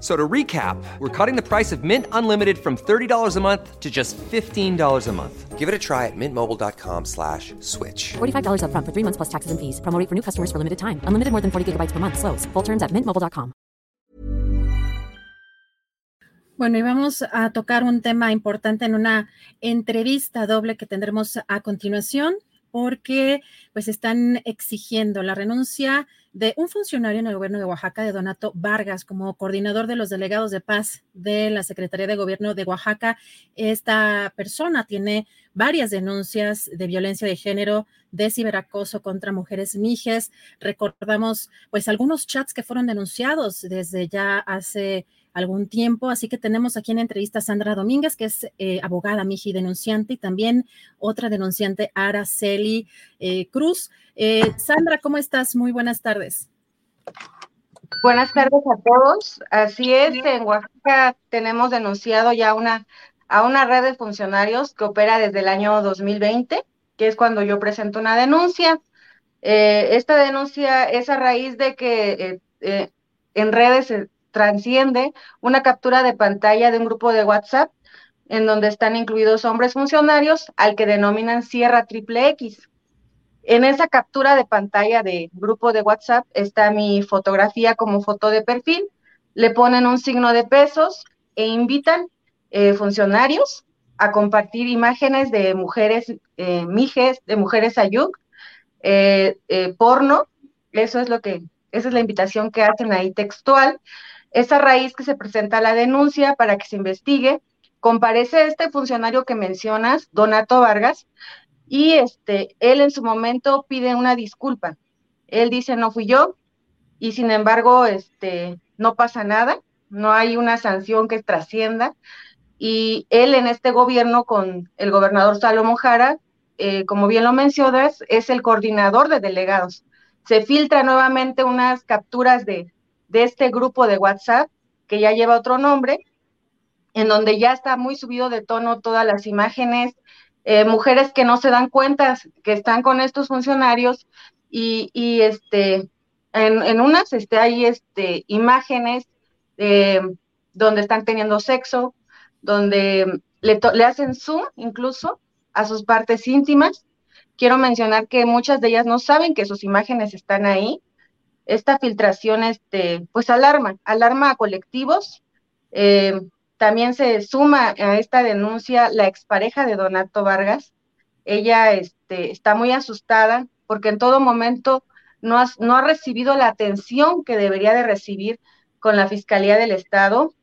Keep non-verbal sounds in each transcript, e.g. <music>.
So to recap, we're cutting the price of Mint Unlimited from $30 a month to just $15 a month. Give it a try at mintmobile.com slash switch. $45 up front for three months plus taxes and fees. Promo rate for new customers for limited time. Unlimited more than 40 gigabytes per month. Slows. Full terms at mintmobile.com. Bueno, y vamos a tocar un tema importante en una entrevista doble que tendremos a continuación porque pues están exigiendo la renuncia de un funcionario en el gobierno de Oaxaca, de Donato Vargas, como coordinador de los delegados de paz de la Secretaría de Gobierno de Oaxaca. Esta persona tiene varias denuncias de violencia de género, de ciberacoso contra mujeres mijes. Recordamos pues algunos chats que fueron denunciados desde ya hace algún tiempo. Así que tenemos aquí en entrevista a Sandra Domínguez, que es eh, abogada, miji denunciante, y también otra denunciante, Araceli eh, Cruz. Eh, Sandra, ¿cómo estás? Muy buenas tardes. Buenas tardes a todos. Así es, en Oaxaca tenemos denunciado ya una, a una red de funcionarios que opera desde el año 2020, que es cuando yo presento una denuncia. esta denuncia es a raíz de que en redes transciende una captura de pantalla de un grupo de WhatsApp en donde están incluidos hombres funcionarios al que denominan Sierra Triple X. En esa captura de pantalla de grupo de WhatsApp está mi fotografía como foto de perfil, le ponen un signo de pesos e invitan eh, funcionarios a compartir imágenes de mujeres eh, mijes, de mujeres ayuk, eh, porno, eso es lo que, esa es la invitación que hacen ahí textual, esa raíz que se presenta la denuncia para que se investigue. Comparece este funcionario que mencionas, Donato Vargas, y este, él en su momento pide una disculpa. Él dice, no fui yo, y sin embargo, este, no pasa nada, no hay una sanción que trascienda. Y él en este gobierno con el gobernador Salomón Jara, eh, como bien lo mencionas, es el coordinador de delegados. Se filtra nuevamente unas capturas de, de este grupo de WhatsApp, que ya lleva otro nombre, en donde ya está muy subido de tono todas las imágenes, eh, mujeres que no se dan cuenta que están con estos funcionarios y, y este, en, unas este, hay este, imágenes eh, donde están teniendo sexo, donde le, le hacen zoom incluso a sus partes íntimas. Quiero mencionar que muchas de ellas no saben que sus imágenes están ahí esta filtración, este, pues alarma, alarma a colectivos. Eh, también se suma a esta denuncia la expareja de Donato Vargas. Ella este, está muy asustada porque en todo momento no, no ha recibido la atención que debería de recibir con la Fiscalía del Estado.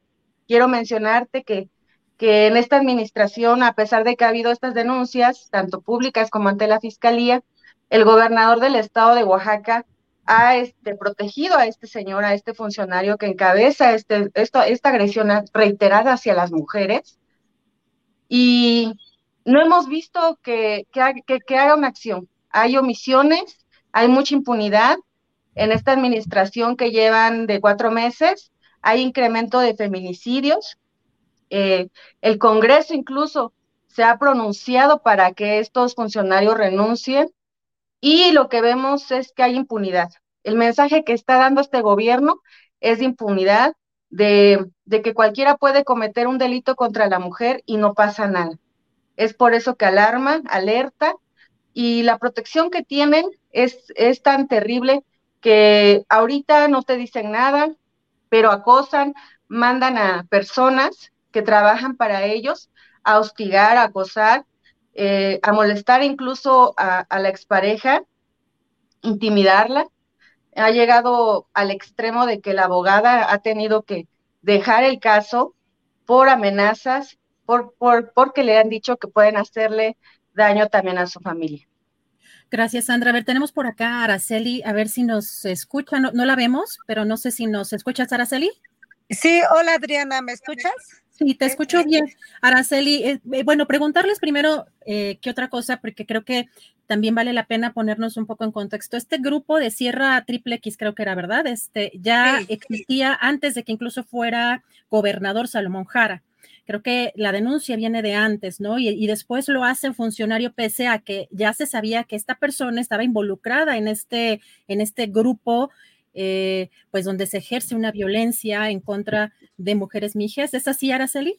Quiero mencionarte que, que en esta administración, a pesar de que ha habido estas denuncias, tanto públicas como ante la Fiscalía, el gobernador del Estado de Oaxaca ha este, protegido a este señor, a este funcionario que encabeza este, esta agresión reiterada hacia las mujeres. Y no hemos visto que, que, haga una acción. Hay omisiones, hay mucha impunidad en esta administración que llevan de cuatro meses, hay incremento de feminicidios. Eh, el Congreso incluso se ha pronunciado para que estos funcionarios renuncien y lo que vemos es que hay impunidad. El mensaje que está dando este gobierno es de impunidad, de, que cualquiera puede cometer un delito contra la mujer y no pasa nada. Es por eso que alarma, alerta, y la protección que tienen es, tan terrible que ahorita no te dicen nada, pero acosan, mandan a personas que trabajan para ellos a hostigar, a acosar, eh, a molestar incluso a, la expareja intimidarla. Ha llegado al extremo de que la abogada ha tenido que dejar el caso por amenazas, por, por, porque le han dicho que pueden hacerle daño también a su familia. Gracias, Sandra. A ver, tenemos por acá a Araceli, a ver si nos escucha. No, no la vemos, pero no sé si nos escuchas, Araceli. Sí, hola Adriana, ¿me escuchas? Sí, te escucho bien. Araceli, eh, eh, bueno, preguntarles primero eh, qué otra cosa, porque creo que también vale la pena ponernos un poco en contexto. Este grupo de Sierra Triple X, creo que era verdad, este ya existía antes de que incluso fuera gobernador Salomón Jara. Creo que la denuncia viene de antes, ¿no? Y, y, después lo hace funcionario pese a que ya se sabía que esta persona estaba involucrada en este, en este grupo eh, pues donde se ejerce una violencia en contra de mujeres mijas. ¿Es así, Araceli?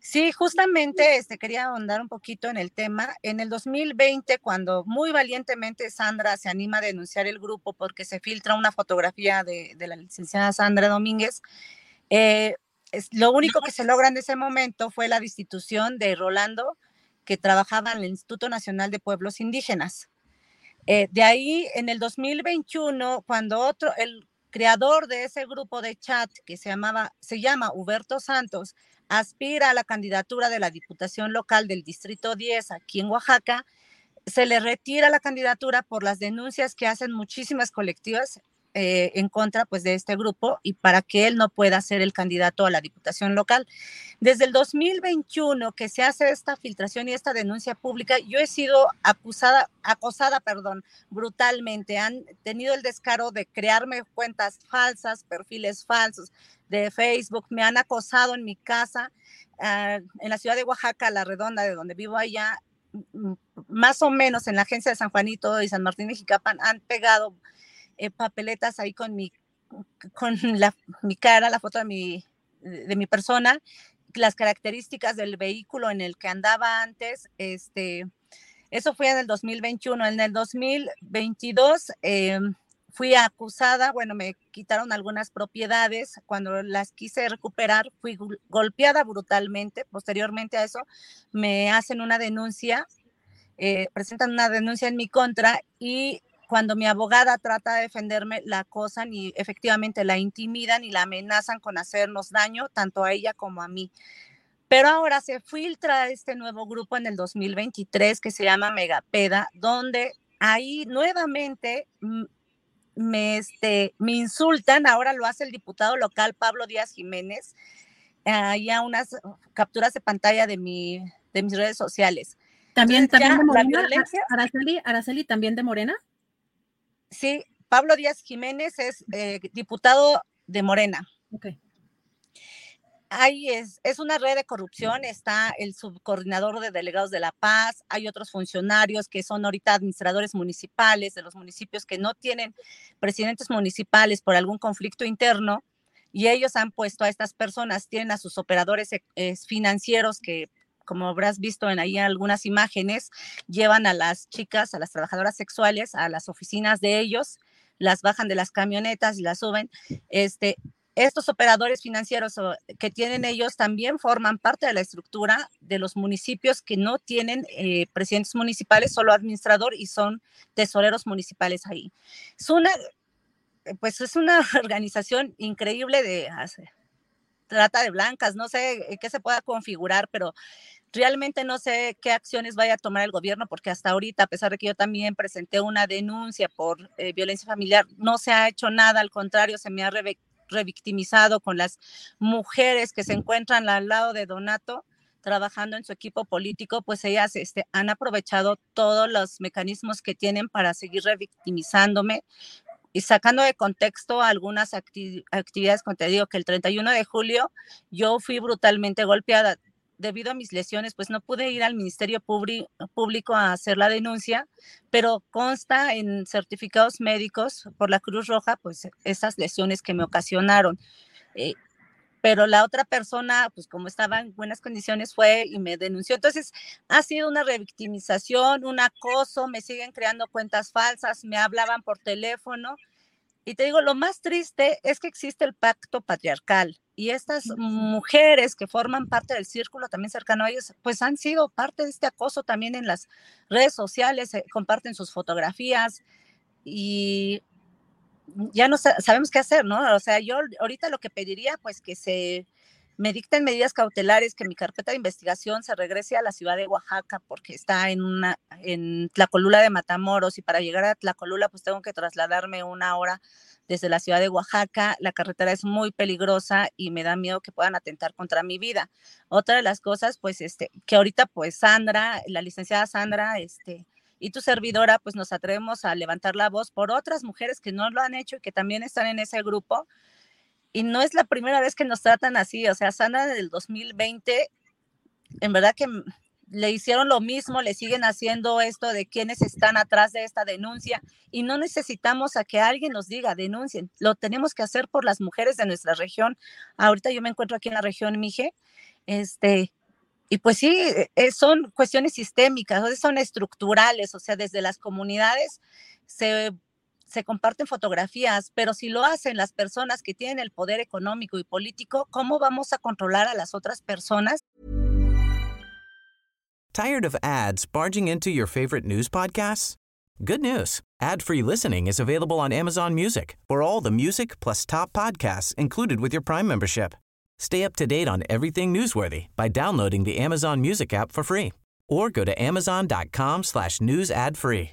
Sí, justamente este, quería ahondar un poquito en el tema. En el 2020, cuando muy valientemente Sandra se anima a denunciar el grupo porque se filtra una fotografía de, la licenciada Sandra Domínguez, eh, es, lo único que se logra en ese momento fue la destitución de Rolando, que trabajaba en el Instituto Nacional de Pueblos Indígenas. Eh, de ahí, en el 2021, cuando otro, el creador de ese grupo de chat que se llamaba, se llama Huberto Santos, aspira a la candidatura de la Diputación Local del Distrito 10 aquí en Oaxaca, se le retira la candidatura por las denuncias que hacen muchísimas colectivas eh, en contra pues, de este grupo y para que él no pueda ser el candidato a la diputación local. Desde el 2021 que se hace esta filtración y esta denuncia pública, yo he sido acusada, acosada, perdón, brutalmente. Han tenido el descaro de crearme cuentas falsas, perfiles falsos de Facebook, me han acosado en mi casa, uh, en la ciudad de Oaxaca, La Redonda, de donde vivo allá, más o menos en la agencia de San Juanito y San Martín de Jicapan han pegado eh, papeletas ahí con mi, con la, mi cara, la foto de mi, de mi persona, las características del vehículo en el que andaba antes, este, eso fue en el 2021. En el 2022 eh, fui acusada, bueno, me quitaron algunas propiedades. Cuando las quise recuperar, fui golpeada brutalmente. Posteriormente a eso, me hacen una denuncia, eh, presentan una denuncia en mi contra y cuando mi abogada trata de defenderme, la acosan y efectivamente la intimidan y la amenazan con hacernos daño, tanto a ella como a mí. Pero ahora se filtra este nuevo grupo en el 2023 que se llama Megapeda, donde ahí nuevamente me, este, me insultan, ahora lo hace el diputado local Pablo Díaz Jiménez, hay unas capturas de pantalla de, mi, de mis redes sociales. También, también de Morena, Araceli, Araceli, también de Morena. Sí, Pablo Díaz Jiménez es eh, diputado de Morena. Okay. Ahí es, es una red de corrupción, está el subcoordinador de delegados de La Paz, hay otros funcionarios que son ahorita administradores municipales de los municipios que no tienen presidentes municipales por algún conflicto interno y ellos han puesto a estas personas, tienen a sus operadores eh, financieros que como habrás visto en ahí algunas imágenes, llevan a las chicas, a las trabajadoras sexuales, a las oficinas de ellos, las bajan de las camionetas y las suben. Este, estos operadores financieros que tienen ellos también forman parte de la estructura de los municipios que no tienen eh, presidentes municipales, solo administrador y son tesoreros municipales ahí. Es una, pues es una <laughs> organización increíble de trata de blancas, no sé qué se pueda configurar, pero Realmente no sé qué acciones vaya a tomar el gobierno porque hasta ahorita, a pesar de que yo también presenté una denuncia por eh, violencia familiar, no se ha hecho nada, al contrario, se me ha revictimizado con las mujeres que se encuentran al lado de Donato trabajando en su equipo político, pues ellas este, han aprovechado todos los mecanismos que tienen para seguir revictimizándome y sacando de contexto algunas actividades, como te digo, que el 31 de julio yo fui brutalmente golpeada debido a mis lesiones, pues no pude ir al Ministerio Público a hacer la denuncia, pero consta en certificados médicos por la Cruz Roja, pues esas lesiones que me ocasionaron. Eh, pero la otra persona, pues como estaba en buenas condiciones, fue y me denunció. Entonces, ha sido una revictimización, un acoso, me siguen creando cuentas falsas, me hablaban por teléfono. Y te digo, lo más triste es que existe el pacto patriarcal y estas mujeres que forman parte del círculo también cercano a ellos, pues han sido parte de este acoso también en las redes sociales, eh, comparten sus fotografías. y ya no sabemos qué hacer, ¿no? O sea, yo ahorita lo que pediría, pues que se me dicten medidas cautelares, que mi carpeta de investigación se regrese a la ciudad de Oaxaca, porque está en una, en de Matamoros, y para llegar a Tlacolula, pues tengo que trasladarme una hora desde la ciudad de Oaxaca. La carretera es muy peligrosa y me da miedo que puedan atentar contra mi vida. Otra de las cosas, pues, este, que ahorita, pues, Sandra, la licenciada Sandra, este, y tu servidora, pues nos atrevemos a levantar la voz por otras mujeres que no lo han hecho y que también están en ese grupo. Y no es la primera vez que nos tratan así, o sea, Sandra del 2020, en verdad que le hicieron lo mismo, le siguen haciendo esto de quienes están atrás de esta denuncia y no necesitamos a que alguien nos diga, denuncien, lo tenemos que hacer por las mujeres de nuestra región. Ahorita yo me encuentro aquí en la región Mije, este, y pues sí, eh, son cuestiones sistémicas, son estructurales, o sea, desde las comunidades se, se comparten fotografías, pero si lo hacen las personas que tienen el poder económico y político, ¿cómo vamos a controlar a las otras personas? Tired of ads barging into your favorite news podcasts? Good news. Ad-free listening is available on Amazon Music. For all the music plus top podcasts included with your Prime membership. Stay up to date on everything newsworthy by downloading the Amazon Music app for free or go to amazon.com slash news ad free.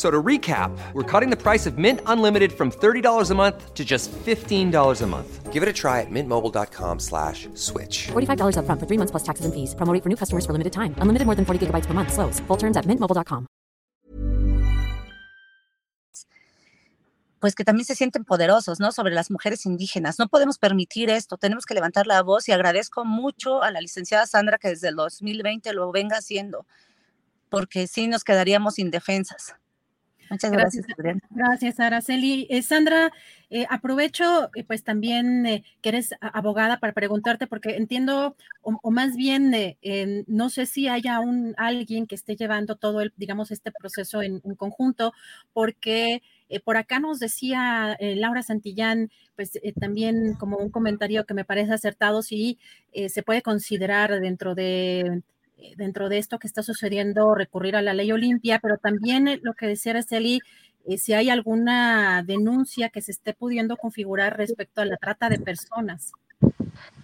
So to recap, we're cutting the price of Mint Unlimited from $30 a month to just $15 a month. Give it a try at mintmobile.com slash switch. $45 up front for three months plus taxes and fees. Promo rate for new customers for limited time. Unlimited more than 40 gigabytes per month. Slows. Full terms at mintmobile.com. Pues que también se sienten poderosos, ¿no? Sobre las mujeres indígenas. No podemos permitir esto. Tenemos que levantar la voz y agradezco mucho a la licenciada Sandra que desde el 2020 lo venga haciendo, porque sí nos quedaríamos indefensas. Muchas gracias, gracias Gracias, Araceli. Eh, Sandra, eh, aprovecho eh, pues también que eres abogada para preguntarte, porque entiendo, o, más bien, no sé si haya un, alguien que esté llevando todo el, digamos, este proceso en, conjunto, porque por acá nos decía Laura Santillán, pues también como un comentario que me parece acertado, si se puede considerar dentro de eh, dentro de esto que está sucediendo recurrir a la ley Olimpia, pero también eh, lo que decía Araceli, eh, si hay alguna denuncia que se esté pudiendo configurar respecto a la trata de personas.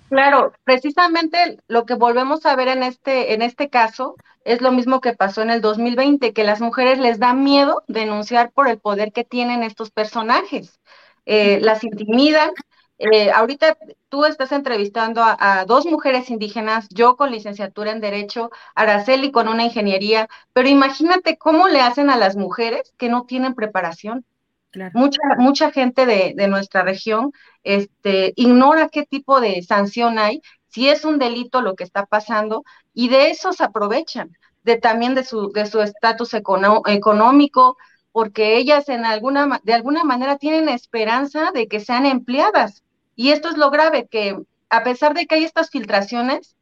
Claro, precisamente lo que volvemos a ver en este, en este caso es lo mismo que pasó en el 2020, que las mujeres les da miedo denunciar por el poder que tienen estos personajes. las intimidan, eh, ahorita tú estás entrevistando a, dos mujeres indígenas, yo con licenciatura en Derecho, Araceli con una ingeniería, pero imagínate cómo le hacen a las mujeres que no tienen preparación. Mucha, mucha gente de, de, nuestra región este, ignora qué tipo de sanción hay, si es un delito lo que está pasando, y de eso se aprovechan, de también de su de su estatus económico, porque ellas en alguna, de alguna manera tienen esperanza de que sean empleadas y esto es lo grave, que a pesar de que hay estas filtraciones,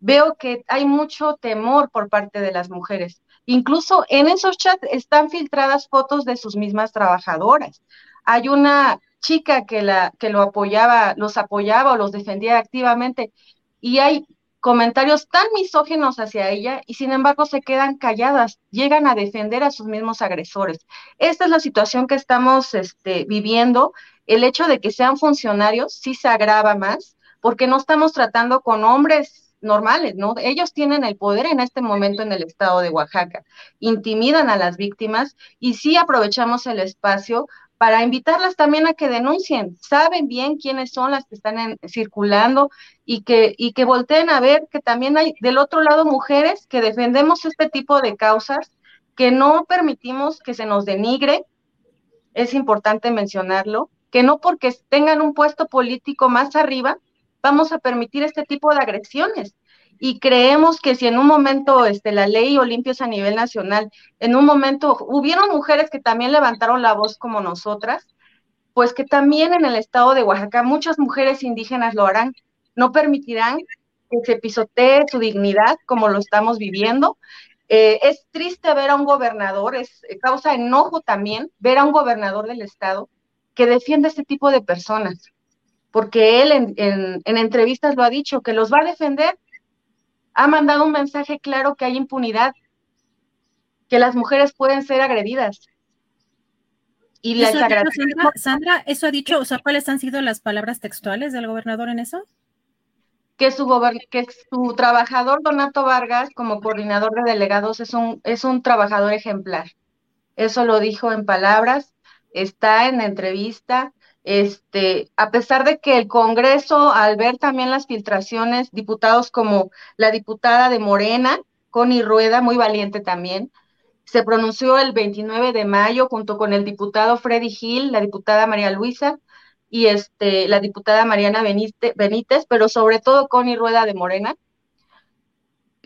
veo que hay mucho temor por parte de las mujeres. Incluso en esos chats están filtradas fotos de sus mismas trabajadoras. Hay una chica que, la, que lo apoyaba, los apoyaba o los defendía activamente y hay comentarios tan misógenos hacia ella y sin embargo se quedan calladas, llegan a defender a sus mismos agresores. Esta es la situación que estamos este, viviendo el hecho de que sean funcionarios sí se agrava más, porque no estamos tratando con hombres normales, ¿no? Ellos tienen el poder en este momento en el estado de Oaxaca, intimidan a las víctimas y sí aprovechamos el espacio para invitarlas también a que denuncien, saben bien quiénes son las que están circulando y que, y que volteen a ver que también hay del otro lado mujeres que defendemos este tipo de causas, que no permitimos que se nos denigre, es importante mencionarlo, que no porque tengan un puesto político más arriba, vamos a permitir este tipo de agresiones. Y creemos que si en un momento este, la ley Olimpia es a nivel nacional, en un momento hubieron mujeres que también levantaron la voz como nosotras, pues que también en el estado de Oaxaca muchas mujeres indígenas lo harán, no permitirán que se pisotee su dignidad como lo estamos viviendo. Eh, es triste ver a un gobernador, es causa enojo también ver a un gobernador del estado que defiende este tipo de personas, porque él en, en entrevistas lo ha dicho, que los va a defender. Ha mandado un mensaje claro que hay impunidad, que las mujeres pueden ser agredidas. Y les agradezco. Sandra, ¿eso ha dicho, o sea, cuáles han sido las palabras textuales del gobernador en eso? Que su, que su trabajador Donato Vargas, como coordinador de delegados, es un, es un trabajador ejemplar. Eso lo dijo en palabras, está en la entrevista. Este, a pesar de que el Congreso, al ver también las filtraciones, diputados como la diputada de Morena, Connie Rueda, muy valiente también, se pronunció el 29 de mayo junto con el diputado Freddy Gil, la diputada María Luisa y este, la diputada Mariana Benítez, pero sobre todo Connie Rueda de Morena,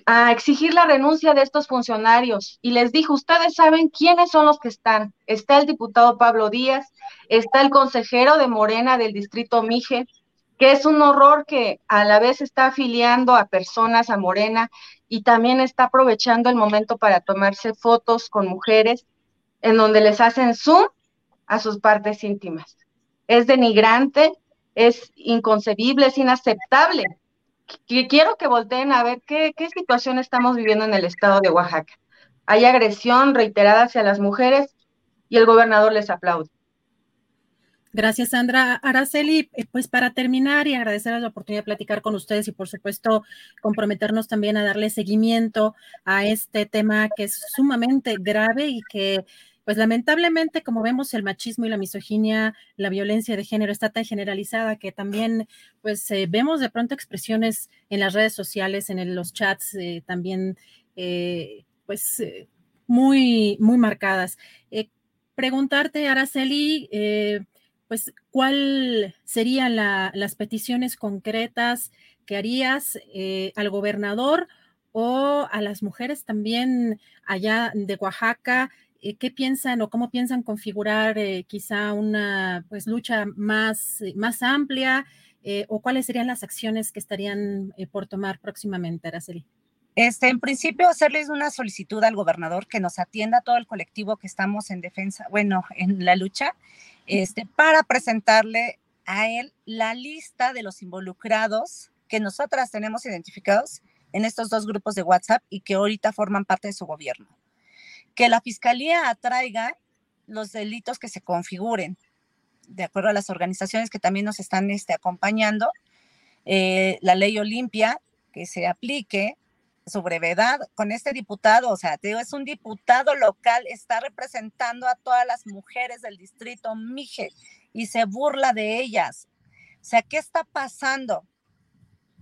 a exigir la renuncia de estos funcionarios. Y les dijo, ustedes saben quiénes son los que están. Está el diputado Pablo Díaz, está el consejero de Morena del distrito Mije, que es un horror que a la vez está afiliando a personas a Morena y también está aprovechando el momento para tomarse fotos con mujeres en donde les hacen zoom a sus partes íntimas. Es denigrante, es inconcebible, es inaceptable. Quiero que volteen a ver qué, qué situación estamos viviendo en el estado de Oaxaca. Hay agresión reiterada hacia las mujeres y el gobernador les aplaude. Gracias, Sandra. Araceli, eh, pues para terminar y agradecer la oportunidad de platicar con ustedes y por supuesto comprometernos también a darle seguimiento a este tema que es sumamente grave y que pues lamentablemente, como vemos, el machismo y la misoginia, la violencia de género está tan generalizada que también, pues, eh, vemos de pronto expresiones en las redes sociales, en los chats, eh, también, pues, muy, muy marcadas. preguntarte, Araceli, pues, ¿cuál serían las peticiones concretas que harías eh, al gobernador o a las mujeres también allá de Oaxaca? Eh, ¿Qué piensan o cómo piensan configurar eh, quizá una pues, lucha más, más amplia? ¿O cuáles serían las acciones que estarían por tomar próximamente, Araceli? Este, en principio, hacerles una solicitud al gobernador que nos atienda a todo el colectivo que estamos en defensa, bueno, en la lucha, este, para presentarle a él la lista de los involucrados que nosotras tenemos identificados en estos dos grupos de WhatsApp y que ahorita forman parte de su gobierno. Que la fiscalía atraiga los delitos que se configuren, de acuerdo a las organizaciones que también nos están este, acompañando, eh, la ley Olimpia, que se aplique, su brevedad con este diputado, o sea, te digo, es un diputado local, está representando a todas las mujeres del distrito Mije y se burla de ellas. O sea, ¿qué está pasando?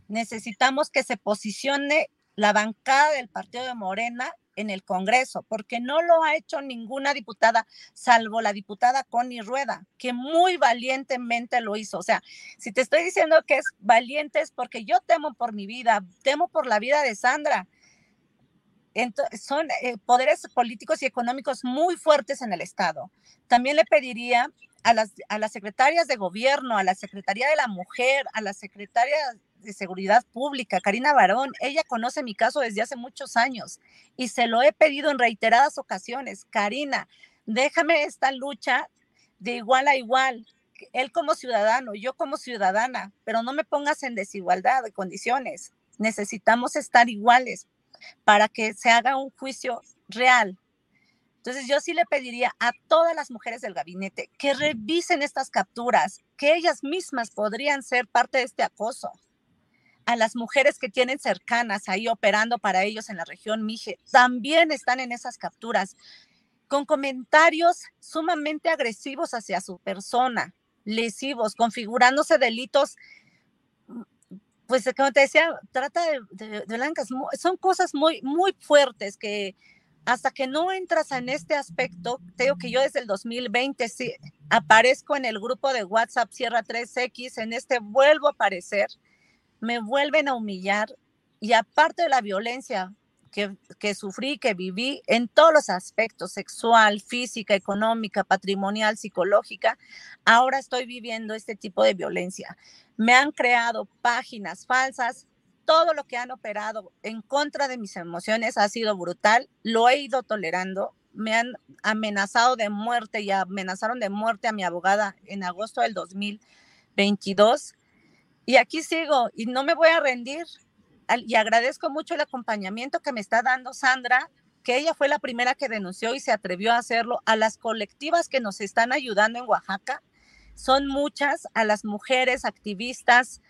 Necesitamos que se posicione la bancada del partido de Morena en el Congreso, porque no lo ha hecho ninguna diputada, salvo la diputada Connie Rueda, que muy valientemente lo hizo. O sea, si te estoy diciendo que es valiente es porque yo temo por mi vida, temo por la vida de Sandra. Entonces, son eh, poderes políticos y económicos muy fuertes en el Estado. También le pediría a las, a las secretarias de gobierno, a la Secretaría de la Mujer, a la Secretaria de Seguridad Pública, Karina Barón, ella conoce mi caso desde hace muchos años y se lo he pedido en reiteradas ocasiones. Karina, déjame esta lucha de igual a igual, él como ciudadano, yo como ciudadana, pero no me pongas en desigualdad de condiciones. Necesitamos estar iguales para que se haga un juicio real. Entonces yo sí le pediría a todas las mujeres del gabinete que revisen estas capturas, que ellas mismas podrían ser parte de este acoso a las mujeres que tienen cercanas ahí operando para ellos en la región Mije, también están en esas capturas, con comentarios sumamente agresivos hacia su persona, lesivos, configurándose delitos, pues como te decía, trata de, blancas, son cosas muy, muy fuertes que hasta que no entras en este aspecto, tengo que yo desde el 2020 sí, aparezco en el grupo de WhatsApp Sierra 3X, en este vuelvo a aparecer me vuelven a humillar y aparte de la violencia que, que, sufrí, que viví en todos los aspectos, sexual, física, económica, patrimonial, psicológica, ahora estoy viviendo este tipo de violencia. Me han creado páginas falsas, todo lo que han operado en contra de mis emociones ha sido brutal, lo he ido tolerando, me han amenazado de muerte y amenazaron de muerte a mi abogada en agosto del 2022 y aquí sigo y no me voy a rendir y agradezco mucho el acompañamiento que me está dando Sandra, que ella fue la primera que denunció y se atrevió a hacerlo, a las colectivas que nos están ayudando en Oaxaca, son muchas, a las mujeres activistas,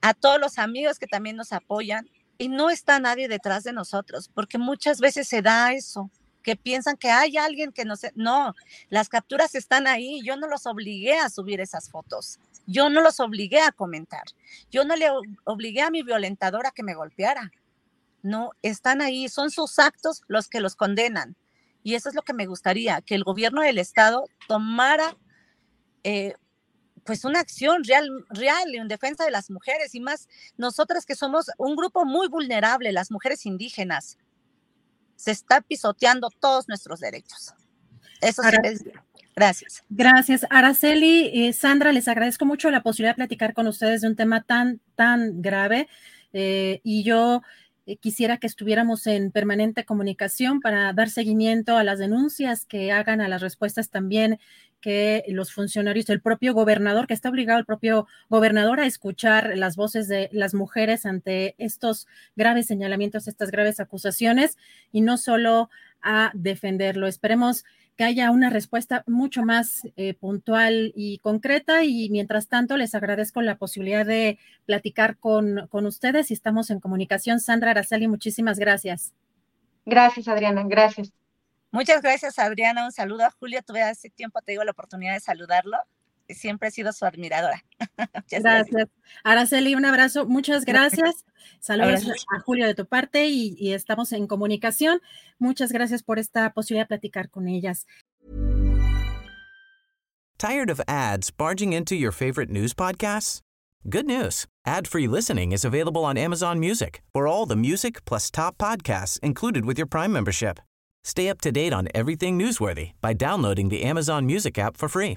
a todos los amigos que también nos apoyan, y no está nadie detrás de nosotros, porque muchas veces se da eso, que piensan que hay alguien que no sé, no, las capturas están ahí, yo no los obligué a subir esas fotos. Yo no los obligué a comentar. Yo no le obligué a mi violentador a que me golpeara. No, están ahí, son sus actos los que los condenan. Y eso es lo que me gustaría, que el gobierno del Estado tomara eh, pues una acción real, real en defensa de las mujeres y más nosotras que somos un grupo muy vulnerable, las mujeres indígenas. Se está pisoteando todos nuestros derechos. Eso sí Gracias. Gracias. Araceli, eh, Sandra, les agradezco mucho la posibilidad de platicar con ustedes de un tema tan, tan grave. Eh, y yo eh, quisiera que estuviéramos en permanente comunicación para dar seguimiento a las denuncias que hagan, a las respuestas también que los funcionarios, el propio gobernador, que está obligado el propio gobernador a escuchar las voces de las mujeres ante estos graves señalamientos, estas graves acusaciones, y no solo a defenderlo. Esperemos que haya una respuesta mucho más eh, puntual y concreta. Y mientras tanto, les agradezco la posibilidad de platicar con, con ustedes y estamos en comunicación. Sandra Araceli, muchísimas gracias. Gracias, Adriana. Gracias. Muchas gracias, Adriana. Un saludo a Julia. Tuve hace tiempo, te digo, la oportunidad de saludarlo siempre he sido su admiradora. <laughs> gracias. Araceli, un abrazo. Muchas gracias. Saludos a Julio de tu parte y, y estamos en comunicación. Muchas gracias por esta posibilidad de platicar con ellas. Tired of ads barging into your favorite news podcasts? Good news. Ad-free listening is available on Amazon Music for all the music plus top podcasts included with your Prime membership. Stay up to date on everything newsworthy by downloading the Amazon Music app for free